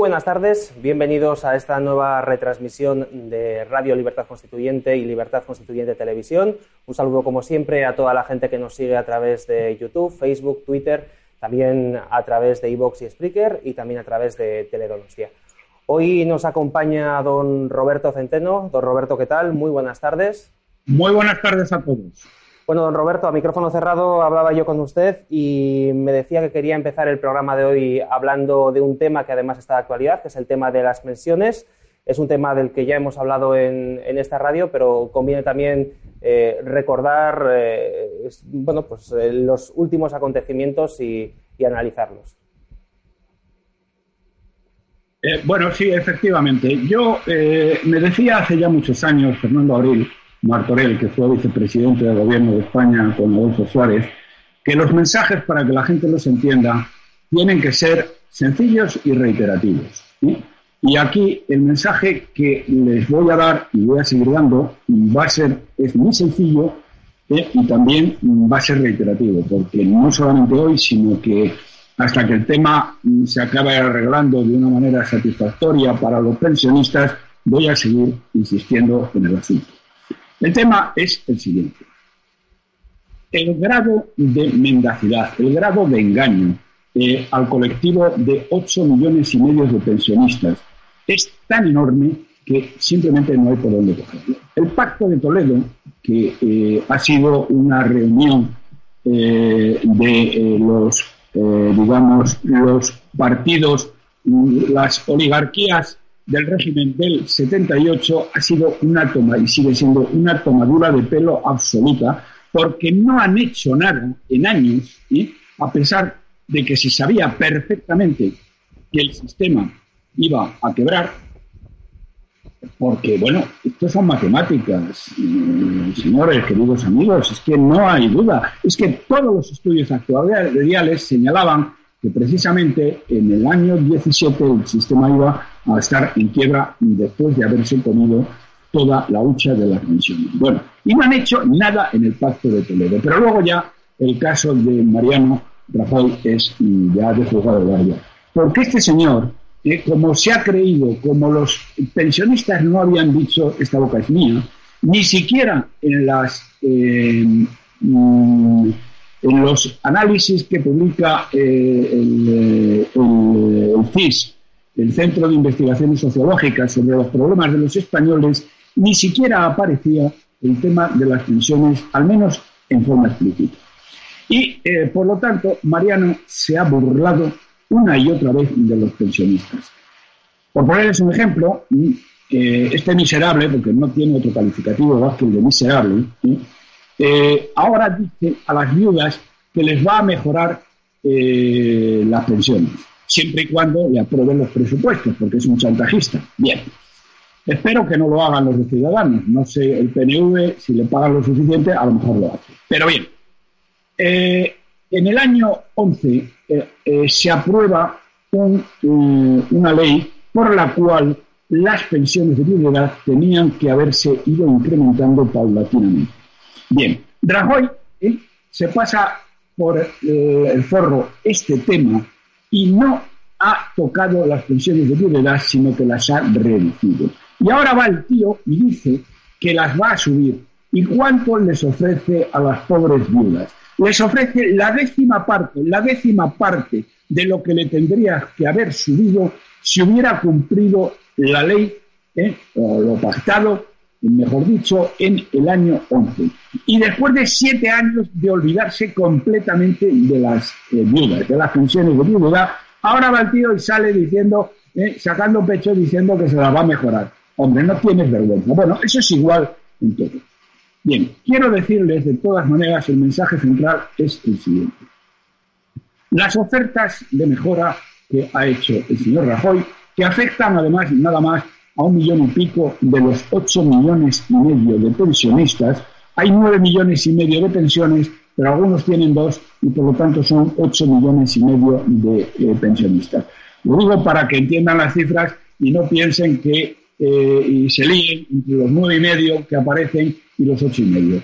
Buenas tardes, bienvenidos a esta nueva retransmisión de Radio Libertad Constituyente y Libertad Constituyente Televisión. Un saludo como siempre a toda la gente que nos sigue a través de YouTube, Facebook, Twitter, también a través de iVoox y Spreaker y también a través de Teledonostia. Hoy nos acompaña don Roberto Centeno. Don Roberto, ¿qué tal? Muy buenas tardes. Muy buenas tardes a todos. Bueno, don Roberto, a micrófono cerrado hablaba yo con usted y me decía que quería empezar el programa de hoy hablando de un tema que además está de actualidad, que es el tema de las pensiones. Es un tema del que ya hemos hablado en, esta radio, pero conviene también eh, recordar eh, bueno, pues, eh, los últimos acontecimientos y, analizarlos. bueno, sí, efectivamente. Yo me decía hace ya muchos años, Fernando Abril, Martorell, que fue vicepresidente del gobierno de España con Adolfo Suárez, que los mensajes, para que la gente los entienda, tienen que ser sencillos y reiterativos. Y aquí el mensaje que les voy a dar y voy a seguir dando va a ser, es muy sencillo y también va a ser reiterativo, porque no solamente hoy, sino que hasta que el tema se acabe arreglando de una manera satisfactoria para los pensionistas, voy a seguir insistiendo en el asunto. El tema es el siguiente. El grado de mendacidad, el grado de engaño eh, al colectivo de 8 millones y medio de pensionistas es tan enorme que simplemente no hay por dónde cogerlo. El Pacto de Toledo, que eh, ha sido una reunión eh, de los, digamos, los partidos, las oligarquías del régimen del 78 ha sido una toma y sigue siendo una tomadura de pelo absoluta porque no han hecho nada en años, a pesar de que se sabía perfectamente que el sistema iba a quebrar, porque, bueno, esto son matemáticas, mm, señores, queridos amigos, es que no hay duda, es que todos los estudios actuales señalaban que precisamente en el año 17 el sistema iba a estar en quiebra después de haberse comido toda la hucha de las pensiones. Bueno, y no han hecho nada en el Pacto de Toledo, pero luego ya el caso de Mariano Rajoy es ya de juzgado guardia. Porque este señor, eh, como se ha creído, como los pensionistas no habían dicho esta boca es mía, ni siquiera en las eh, mm, en los análisis que publica eh, el, el, CIS, el Centro de Investigaciones Sociológicas sobre los problemas de los españoles, ni siquiera aparecía el tema de las pensiones, al menos en forma explícita. Y, eh, por lo tanto, Mariano se ha burlado una y otra vez de los pensionistas. Por ponerles un ejemplo, eh, este miserable, porque no tiene otro calificativo más que el de miserable, eh, ahora dice a las viudas que les va a mejorar eh, las pensiones, siempre y cuando le aprueben los presupuestos, porque es un chantajista. Bien. Espero que no lo hagan los Ciudadanos. No sé, el PNV, si le pagan lo suficiente, a lo mejor lo hace. Pero bien, eh, en el año 11 se aprueba una ley por la cual las pensiones de viudedad tenían que haberse ido incrementando paulatinamente. Bien, Rajoy ¿eh? se pasa por eh, el forro este tema y no ha tocado las pensiones de viudedad, sino que las ha reducido. Y ahora va el tío y dice que las va a subir. ¿Y cuánto les ofrece a las pobres viudas? Les ofrece la décima parte, la décima parte de lo que le tendría que haber subido si hubiera cumplido la ley ¿eh? o lo pactado mejor dicho, en el año 11. Y después de siete años de olvidarse completamente de las eh, viudas, de las pensiones de viuda, ahora va el tío y sale diciendo, eh, sacando pecho diciendo que se las va a mejorar. Hombre, no tienes vergüenza. Bueno, eso es igual en todo. Bien, quiero decirles de todas maneras, el mensaje central es el siguiente. Las ofertas de mejora que ha hecho el señor Rajoy, que afectan además nada más a un millón y pico de los ocho millones y medio de pensionistas, hay nueve millones y medio de pensiones, pero algunos tienen dos y por lo tanto son ocho millones y medio de eh, pensionistas. Lo digo para que entiendan las cifras y no piensen que eh, se líen entre los nueve y medio que aparecen y los ocho y medio.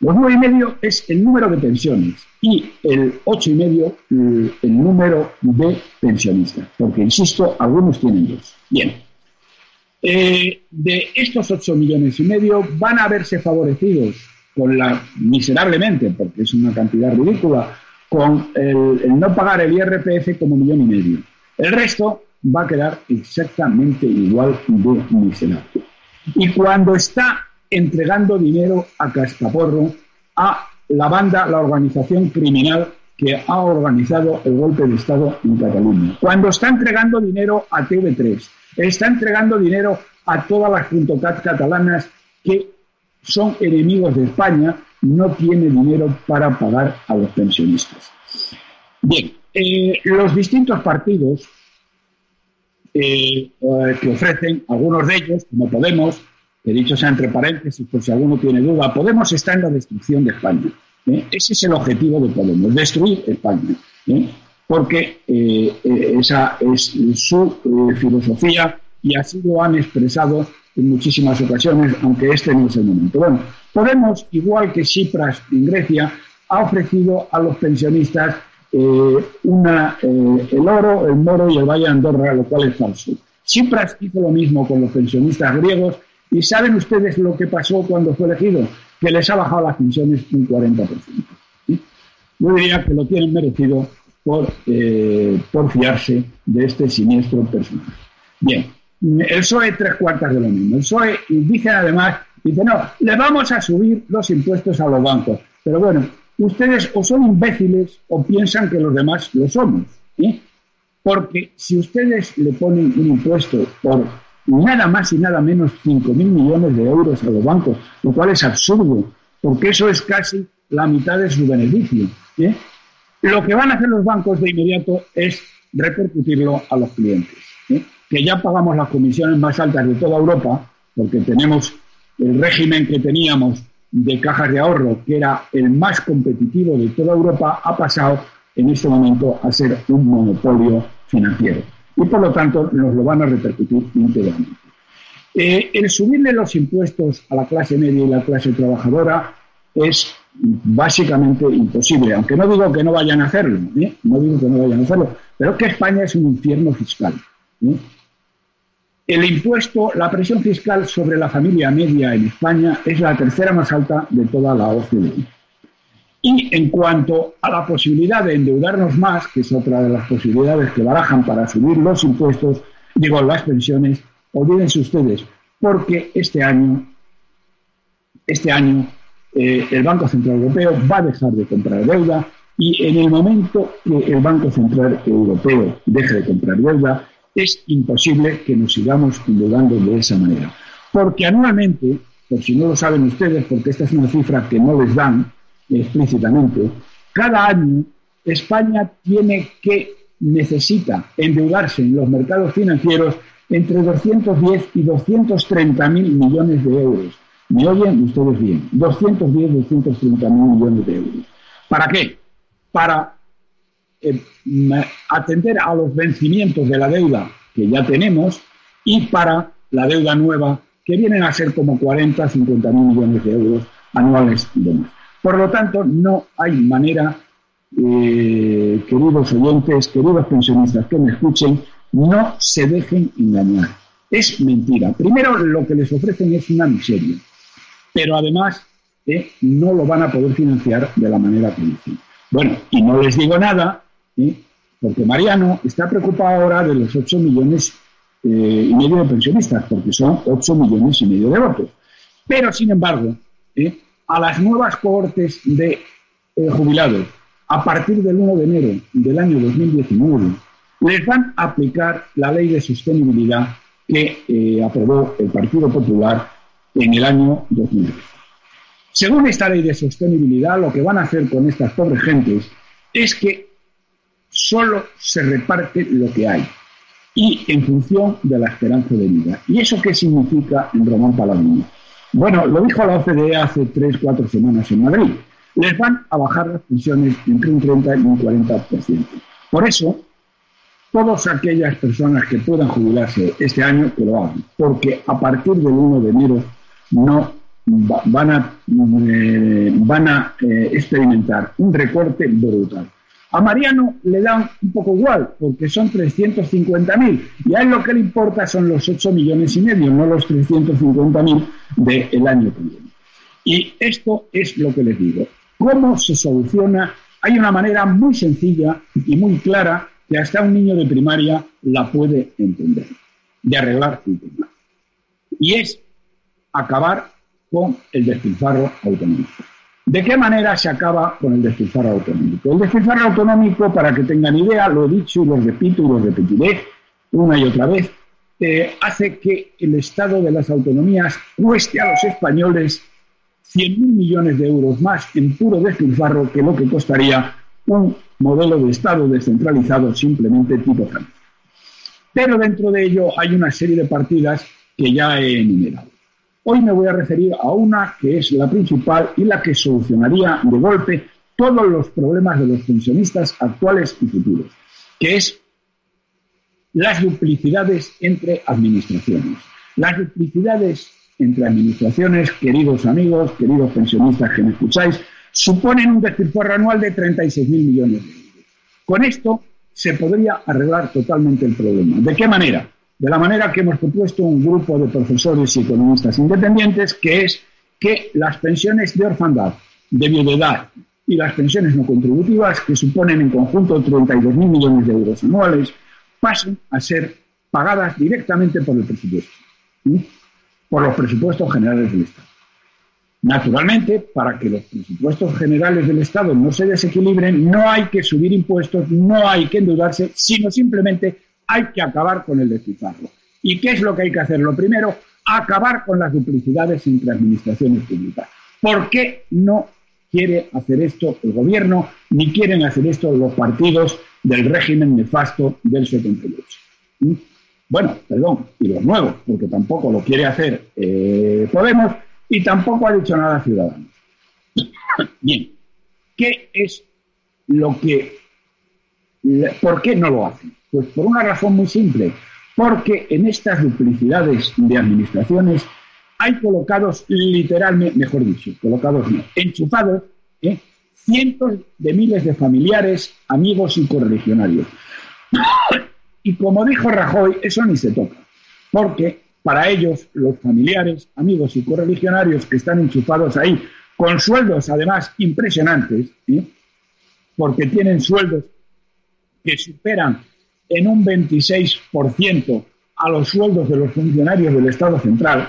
Los nueve y medio es el número de pensiones y el ocho y medio el, número de pensionistas, porque insisto, algunos tienen dos. Bien, eh, de estos ocho millones y medio van a verse favorecidos con la miserablemente, porque es una cantidad ridícula, con el, el no pagar el IRPF como millón y medio. El resto va a quedar exactamente igual de miserable. Y cuando está entregando dinero a Cascaporro, a la banda, la organización criminal que ha organizado el golpe de Estado en Cataluña. Cuando está entregando dinero a TV3, está entregando dinero a todas las .cat catalanas que son enemigos de España, no tiene dinero para pagar a los pensionistas. Bien, eh, los distintos partidos eh, que ofrecen, algunos de ellos, como Podemos, he dicho sea entre paréntesis por si alguno tiene duda, Podemos está en la destrucción de España. ¿eh? Ese es el objetivo de Podemos, destruir España. ¿eh? Porque esa es su filosofía y así lo han expresado en muchísimas ocasiones, aunque este no es el momento. Bueno, Podemos, igual que Cipras en Grecia, ha ofrecido a los pensionistas eh, una, eh, el oro, el moro y el valle de Andorra, lo cual es falso. Tsipras hizo lo mismo con los pensionistas griegos y ¿saben ustedes lo que pasó cuando fue elegido? Que les ha bajado las pensiones un 40%. Yo diría que lo tienen merecido por, eh, por fiarse de este siniestro personaje. Bien, el PSOE tres cuartas de lo mismo. El PSOE dice además, dice, no, le vamos a subir los impuestos a los bancos. Pero bueno, ustedes o son imbéciles o piensan que los demás lo somos. ¿eh? Porque si ustedes le ponen un impuesto por nada más y nada menos 5.000 millones de euros a los bancos, lo cual es absurdo, porque eso es casi la mitad de su beneficio. ¿eh? Lo que van a hacer los bancos de inmediato es repercutirlo a los clientes, que ya pagamos las comisiones más altas de toda Europa, porque tenemos el régimen que teníamos de cajas de ahorro, que era el más competitivo de toda Europa, ha pasado en este momento a ser un monopolio financiero. Y por lo tanto nos lo van a repercutir íntegramente. Eh, el subirle los impuestos a la clase media y la clase trabajadora es básicamente imposible, aunque no digo que no vayan a hacerlo, ¿eh? no digo que no vayan a hacerlo, pero que España es un infierno fiscal. ¿eh? El impuesto, la presión fiscal sobre la familia media en España es la tercera más alta de toda la OCDE. Y en cuanto a la posibilidad de endeudarnos más, que es otra de las posibilidades que barajan para subir los impuestos, digo, las pensiones, olvídense ustedes, porque este año, este año eh, el Banco Central Europeo va a dejar de comprar deuda y en el momento que el Banco Central Europeo deje de comprar deuda, es imposible que nos sigamos endeudando de esa manera. Porque anualmente, por si no lo saben ustedes, porque esta es una cifra que no les dan explícitamente, cada año España tiene que, necesita endeudarse en los mercados financieros entre 210 y 230 mil millones de euros. ¿Me oyen ustedes bien? 210, 230 mil millones de euros. ¿Para qué? Para eh, atender a los vencimientos de la deuda que ya tenemos y para la deuda nueva, que vienen a ser como 40, 50 mil millones de euros anuales de más. Por lo tanto, no hay manera, eh, queridos oyentes, queridos pensionistas que me escuchen, no se dejen engañar. Es mentira. Primero, lo que les ofrecen es una miseria, pero además eh, no lo van a poder financiar de la manera que dicen. Bueno, y no les digo nada porque Mariano está preocupado ahora de los 8 millones eh, y medio de pensionistas, porque son 8 millones y medio de votos. Pero, sin embargo, ¿eh? a las nuevas cohortes de eh, jubilados, a partir del 1 de enero del año 2019, les van a aplicar la ley de sostenibilidad que aprobó el Partido Popular en el año 2010. Según esta ley de sostenibilidad, lo que van a hacer con estas pobres gentes es que solo se reparte lo que hay y en función de la esperanza de vida. ¿Y eso qué significa en Román Paladino? Bueno, lo dijo la OCDE hace tres, cuatro semanas en Madrid. Les van a bajar las pensiones entre un 30 y un 40%. Por eso, todas aquellas personas que puedan jubilarse este año, que lo hagan, porque a partir del 1 de enero no van a, eh, van a eh, experimentar un recorte brutal. A Mariano le dan un poco igual, porque son 350.000, y a él lo que le importa son los 8 millones y medio, no los 350.000 del año que viene. Y esto es lo que les digo. ¿Cómo se soluciona? Hay una manera muy sencilla y muy clara que hasta un niño de primaria la puede entender, de arreglar el tema. Y es acabar con el despilfarro autonómico. ¿De qué manera se acaba con el despilfarro autonómico? El despilfarro autonómico, para que tengan idea, lo he dicho y lo repito y lo repetiré una y otra vez, eh, hace que el Estado de las autonomías cueste a los españoles 100.000 millones de euros más en puro despilfarro que lo que costaría un modelo de Estado descentralizado simplemente tipo Francia. Pero dentro de ello hay una serie de partidas que ya he enumerado. Hoy me voy a referir a una que es la principal y la que solucionaría de golpe todos los problemas de los pensionistas actuales y futuros, que es las duplicidades entre administraciones. Las duplicidades entre administraciones, queridos amigos, queridos pensionistas que me escucháis, suponen un despilfarro anual de 36.000 millones de euros. Con esto se podría arreglar totalmente el problema. ¿De qué manera? De la manera que hemos propuesto un grupo de profesores y economistas independientes, que es que las pensiones de orfandad, de viudedad y las pensiones no contributivas, que suponen en conjunto 32.000 millones de euros anuales, pasen a ser pagadas directamente por el presupuesto, por los presupuestos generales del Estado. Naturalmente, para que los presupuestos generales del Estado no se desequilibren, no hay que subir impuestos, no hay que endeudarse, sino simplemente hay que acabar con el despilfarro. ¿Y qué es lo que hay que hacer? Lo primero, acabar con las duplicidades entre administraciones públicas. ¿Por qué no quiere hacer esto el gobierno ni quieren hacer esto los partidos del régimen nefasto del 78? ¿Mm? Bueno, perdón, y los nuevos, porque tampoco lo quiere hacer eh, Podemos, y tampoco ha dicho nada Ciudadanos. Bien, ¿qué es lo que... ¿Por qué no lo hacen? Pues por una razón muy simple, porque en estas duplicidades de administraciones hay colocados literalmente, mejor dicho, colocados no, enchufados, ¿eh? cientos de miles de familiares, amigos y correligionarios. y como dijo Rajoy, eso ni se toca, porque para ellos, los familiares, amigos y correligionarios que están enchufados ahí, con sueldos además impresionantes, porque tienen sueldos que superan en un 26% a los sueldos de los funcionarios del Estado central,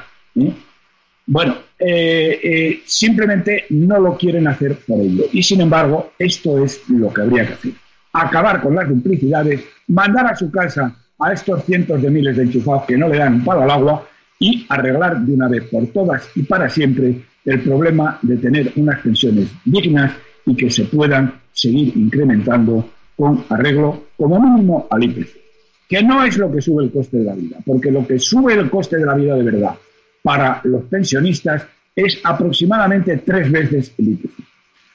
bueno, eh, eh, simplemente no lo quieren hacer por ello. Y sin embargo, esto es lo que habría que hacer. Acabar con las duplicidades, mandar a su casa a estos cientos de miles de enchufados que no le dan palo al agua y arreglar de una vez por todas y para siempre el problema de tener unas pensiones dignas y que se puedan seguir incrementando con arreglo como mínimo al IPC. Que no es lo que sube el coste de la vida, porque lo que sube el coste de la vida de verdad para los pensionistas es aproximadamente tres veces el IPC.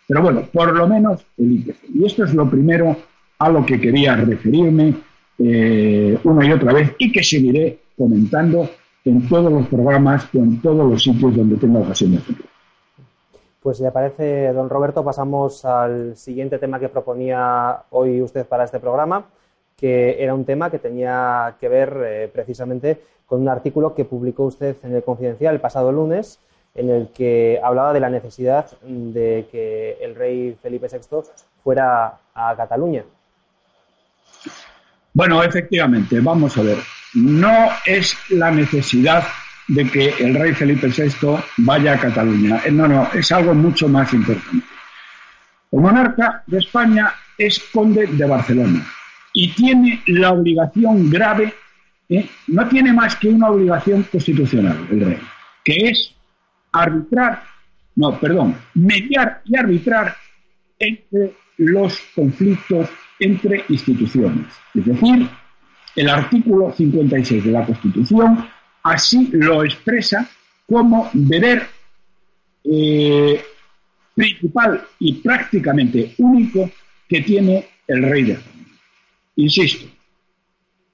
Pero bueno, por lo menos el IPC. Y esto es lo primero a lo que quería referirme eh, una y otra vez y que seguiré comentando en todos los programas o en todos los sitios donde tenga ocasión de hacerlo. Pues si aparece don Roberto, pasamos al siguiente tema que proponía hoy usted para este programa, que era un tema que tenía que ver eh, precisamente con un artículo que publicó usted en el Confidencial el pasado lunes, en el que hablaba de la necesidad de que el rey Felipe VI fuera a Cataluña. Bueno, efectivamente, vamos a ver. No es la necesidad de que el rey Felipe VI vaya a Cataluña. Eh, no, no, es algo mucho más importante. El monarca de España es conde de Barcelona y tiene la obligación grave, ¿eh? no tiene más que una obligación constitucional, el rey, que es arbitrar no, perdón, mediar y arbitrar entre los conflictos entre instituciones. Es decir, el artículo 56 de la Constitución así lo expresa como deber eh, principal y prácticamente único que tiene el rey de España. Insisto,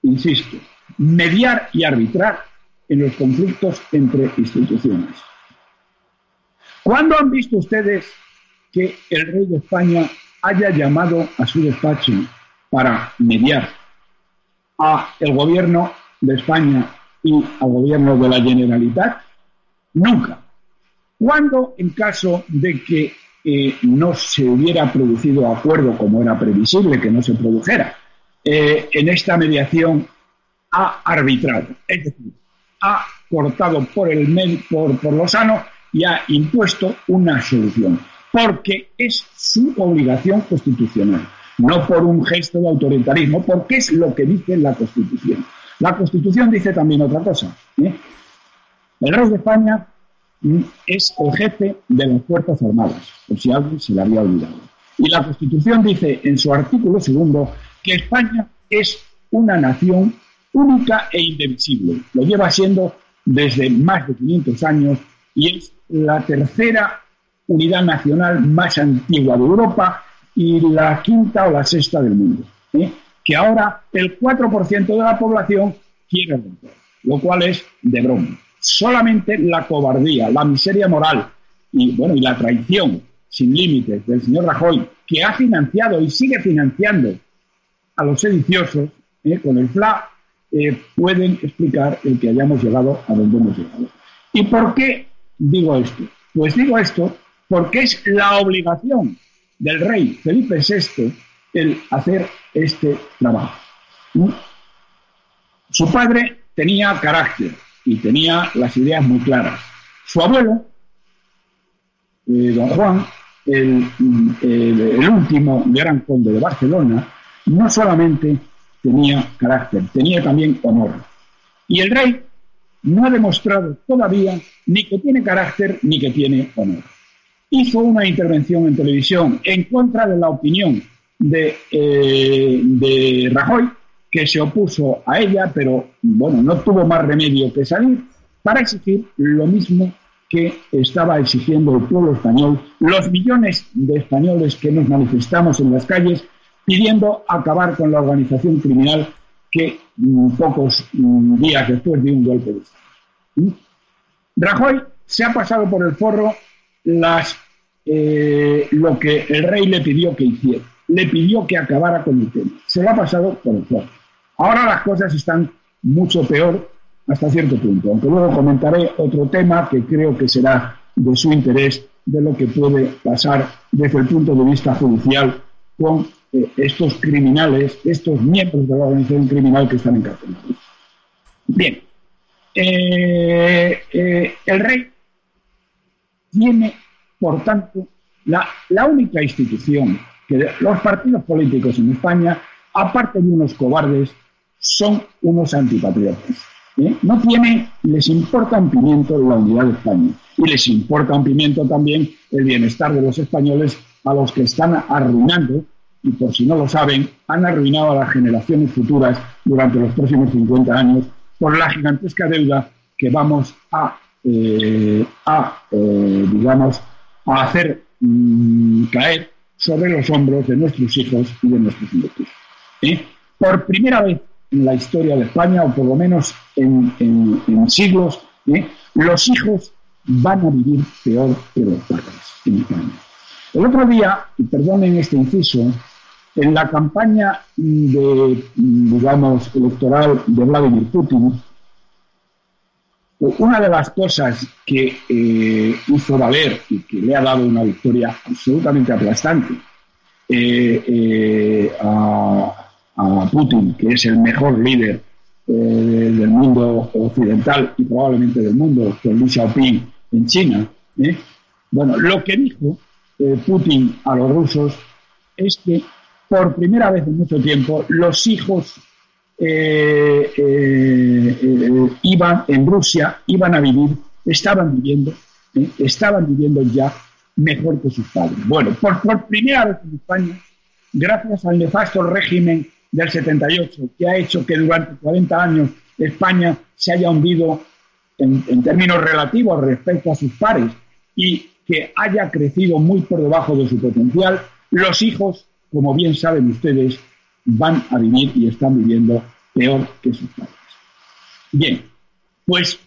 insisto, mediar y arbitrar en los conflictos entre instituciones. ¿Cuándo han visto ustedes que el rey de España haya llamado a su despacho para mediar a el gobierno de España y al gobierno de la Generalitat? Nunca. ¿Cuándo, en caso de que eh, no se hubiera producido acuerdo como era previsible que no se produjera, eh, en esta mediación ha arbitrado, es decir, ha cortado por el por, por lo sano y ha impuesto una solución, porque es su obligación constitucional, no por un gesto de autoritarismo, porque es lo que dice la Constitución. La Constitución dice también otra cosa. El rey de España es el jefe de las Fuerzas Armadas, por si alguien se le había olvidado. Y la Constitución dice en su artículo segundo que España es una nación única e indivisible. Lo lleva siendo desde más de 500 años y es la tercera unidad nacional más antigua de Europa y la quinta o la sexta del mundo. ¿eh? Que ahora el 4% de la población quiere romper, lo cual es de broma. Solamente la cobardía, la miseria moral y, bueno, y la traición sin límites del señor Rajoy, que ha financiado y sigue financiando a los sediciosos ¿eh? con el FLA, eh, pueden explicar el que hayamos llegado a donde hemos llegado. ¿Y por qué digo esto? Pues digo esto porque es la obligación del rey Felipe VI el hacer este trabajo. ¿Mm? Su padre tenía carácter y tenía las ideas muy claras. Su abuelo, eh, don Juan, el, el, último gran conde de Barcelona, no solamente tenía carácter, tenía también honor. Y el rey no ha demostrado todavía ni que tiene carácter ni que tiene honor. Hizo una intervención en televisión en contra de la opinión de, eh, de Rajoy, que se opuso a ella, pero bueno, no tuvo más remedio que salir para exigir lo mismo que estaba exigiendo el pueblo español, los millones de españoles que nos manifestamos en las calles pidiendo acabar con la organización criminal que mm, pocos mm, días después de un golpe de Estado. ¿Mm? Rajoy se ha pasado por el forro las, eh, lo que el rey le pidió que hiciera. Le pidió que acabara con el tema. Se lo ha pasado por el. Ahora las cosas están mucho peor hasta cierto punto, aunque luego comentaré otro tema que creo que será de su interés de lo que puede pasar desde el punto de vista judicial con eh, estos criminales, estos miembros de la organización criminal que están encarcelados. Bien, eh, eh, el rey tiene, por tanto, la, la única institución que los partidos políticos en España, aparte de unos cobardes, son unos antipatriotas. No tiene, les importa un pimiento la unidad de España y les importa un pimiento también el bienestar de los españoles a los que están arruinando y por si no lo saben, han arruinado a las generaciones futuras durante los próximos 50 años por la gigantesca deuda que vamos a, eh, eh, digamos, a hacer mm, caer sobre los hombros de nuestros hijos y de nuestros nietos. Por primera vez en la historia de España, o por lo menos en, en siglos, los hijos van a vivir peor que los padres en España. El otro día, y perdonen este inciso, en la campaña de, digamos, electoral de Vladimir Putin, una de las cosas que eh, hizo valer y que le ha dado una victoria absolutamente aplastante eh, eh, a, Putin, que es el mejor líder del mundo occidental y probablemente del mundo, con Xi Xiaoping en China, bueno, lo que dijo Putin a los rusos es que por primera vez en mucho tiempo, los hijos eh, eh, iban en Rusia, iban a vivir, estaban viviendo ¿eh? estaban viviendo ya mejor que sus padres. Bueno, por, por primera vez en España, gracias al nefasto régimen del 78, que ha hecho que durante 40 años España se haya hundido en, términos relativos respecto a sus pares y que haya crecido muy por debajo de su potencial, los hijos, como bien saben ustedes, van a vivir y están viviendo peor que sus padres. Bien, pues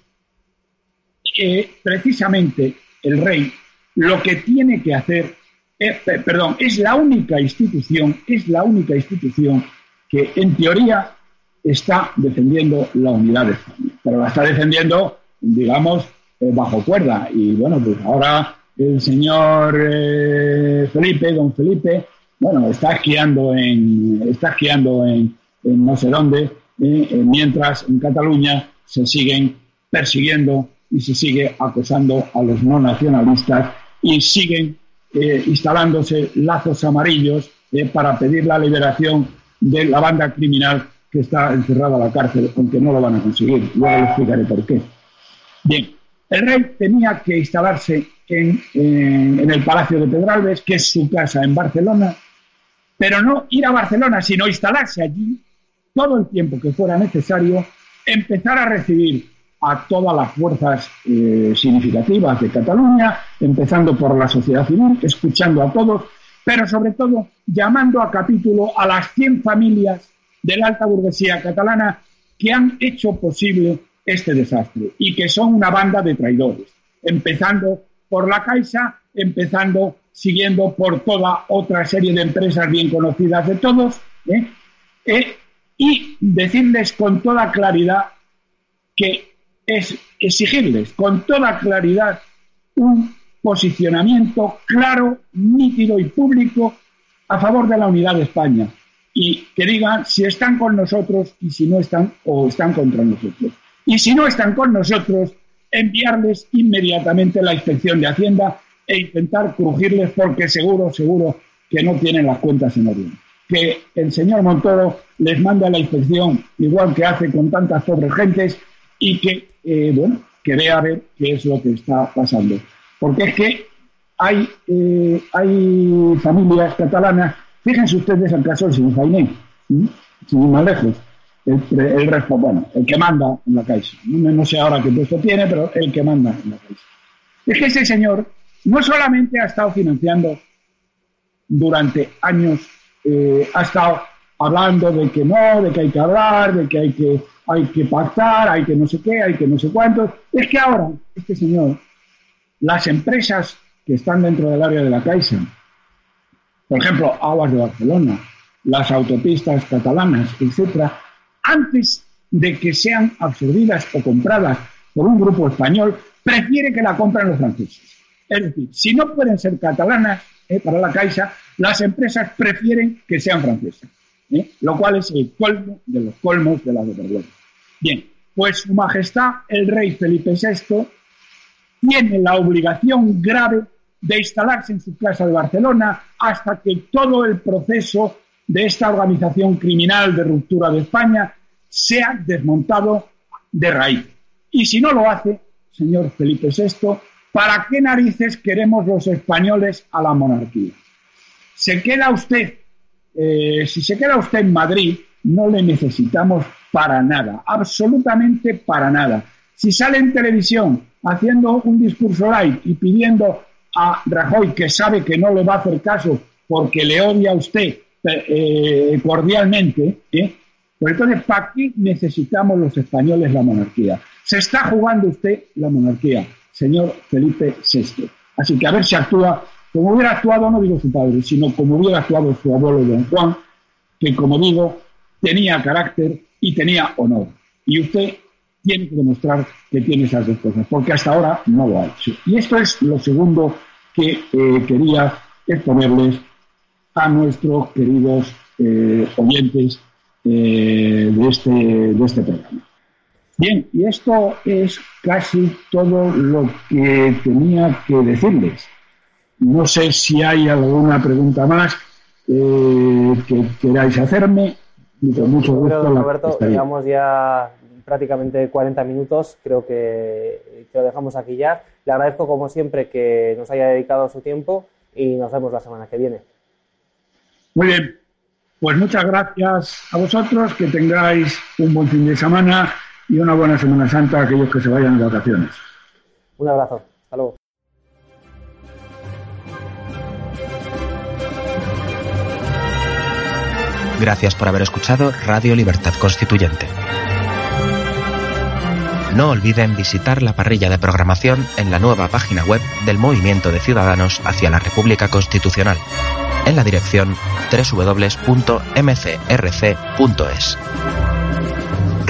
eh, precisamente el rey lo que tiene que hacer, eh, perdón, es la única institución, es la única institución que en teoría está defendiendo la unidad de España, pero la está defendiendo, digamos, eh, bajo cuerda. Y bueno, pues ahora el señor Felipe, don Felipe, bueno, está esquiando en, está esquiando en, en no sé dónde, mientras en Cataluña se siguen persiguiendo y se sigue acosando a los no nacionalistas y siguen eh, instalándose lazos amarillos eh, para pedir la liberación de la banda criminal que está encerrada en la cárcel, aunque no lo van a conseguir. Luego explicaré por qué. Bien, el rey tenía que instalarse en, en el Palacio de Pedralbes, que es su casa en Barcelona, pero no ir a Barcelona, sino instalarse allí todo el tiempo que fuera necesario, empezar a recibir a todas las fuerzas eh, significativas de Cataluña, empezando por la sociedad civil, escuchando a todos, pero sobre todo llamando a capítulo a las 100 familias de la alta burguesía catalana que han hecho posible este desastre y que son una banda de traidores, empezando por la Caixa, empezando siguiendo por toda otra serie de empresas bien conocidas de todos, ¿eh? Eh, y decirles con toda claridad que es exigirles con toda claridad un posicionamiento claro, nítido y público a favor de la unidad de España y que digan si están con nosotros y si no están o están contra nosotros. Y si no están con nosotros, enviarles inmediatamente la inspección de Hacienda e intentar crujirles porque seguro, seguro que no tienen las cuentas en orden. Que el señor Montoro les manda la inspección igual que hace con tantas pobres gentes y que, eh, bueno, que vea a ver qué es lo que está pasando. Porque es que hay, eh, hay familias catalanas, fíjense ustedes el caso del señor Jainé, sin más lejos, el, el, bueno, el que manda en la Caixa. No, no, sé ahora qué puesto tiene, pero el que manda en la Caixa. Es que ese señor no solamente ha estado financiando durante años, eh, ha estado hablando de que no, de que hay que hablar, de que hay que hay que pactar, hay que no sé qué, hay que no sé cuánto. Es que ahora, este señor, las empresas que están dentro del área de la Caixa, por ejemplo, Aguas de Barcelona, las autopistas catalanas, etcétera, antes de que sean absorbidas o compradas por un grupo español, prefiere que la compren los franceses. Es decir, si no pueden ser catalanas eh, para la Caixa, las empresas prefieren que sean francesas. ¿eh? lo cual es el colmo de los colmos de la vergüenza. Bien, pues Su Majestad el Rey Felipe VI tiene la obligación grave de instalarse en su casa de Barcelona hasta que todo el proceso de esta organización criminal de ruptura de España sea desmontado de raíz. Y si no lo hace, señor Felipe VI, ¿para qué narices queremos los españoles a la monarquía? ¿Se queda usted eh, si se queda usted en Madrid, no le necesitamos para nada, absolutamente para nada. Si sale en televisión haciendo un discurso light y pidiendo a Rajoy, que sabe que no le va a hacer caso porque le odia a usted eh, cordialmente, ¿eh? pues entonces, ¿para qué necesitamos los españoles la monarquía? Se está jugando usted la monarquía, señor Felipe VI. Así que a ver si actúa como hubiera actuado, no digo su padre, sino como hubiera actuado su abuelo don Juan, que como digo, tenía carácter y tenía honor. Y usted tiene que demostrar que tiene esas dos cosas, porque hasta ahora no lo ha hecho. Y esto es lo segundo que eh, quería exponerles a nuestros queridos eh, oyentes eh, de, este, de este programa. Bien, y esto es casi todo lo que tenía que decirles. No sé si hay alguna pregunta más eh, que queráis hacerme. mucho gusto. Roberto, llevamos ya prácticamente 40 minutos, creo que, lo dejamos aquí ya. Le agradezco como siempre que nos haya dedicado su tiempo y nos vemos la semana que viene. Muy bien, pues muchas gracias a vosotros, que tengáis un buen fin de semana y una buena Semana Santa a aquellos que se vayan de vacaciones. Un abrazo, hasta luego. Gracias por haber escuchado Radio Libertad Constituyente. No olviden visitar la parrilla de programación en la nueva página web del Movimiento de Ciudadanos hacia la República Constitucional, en la dirección www.mcrc.es.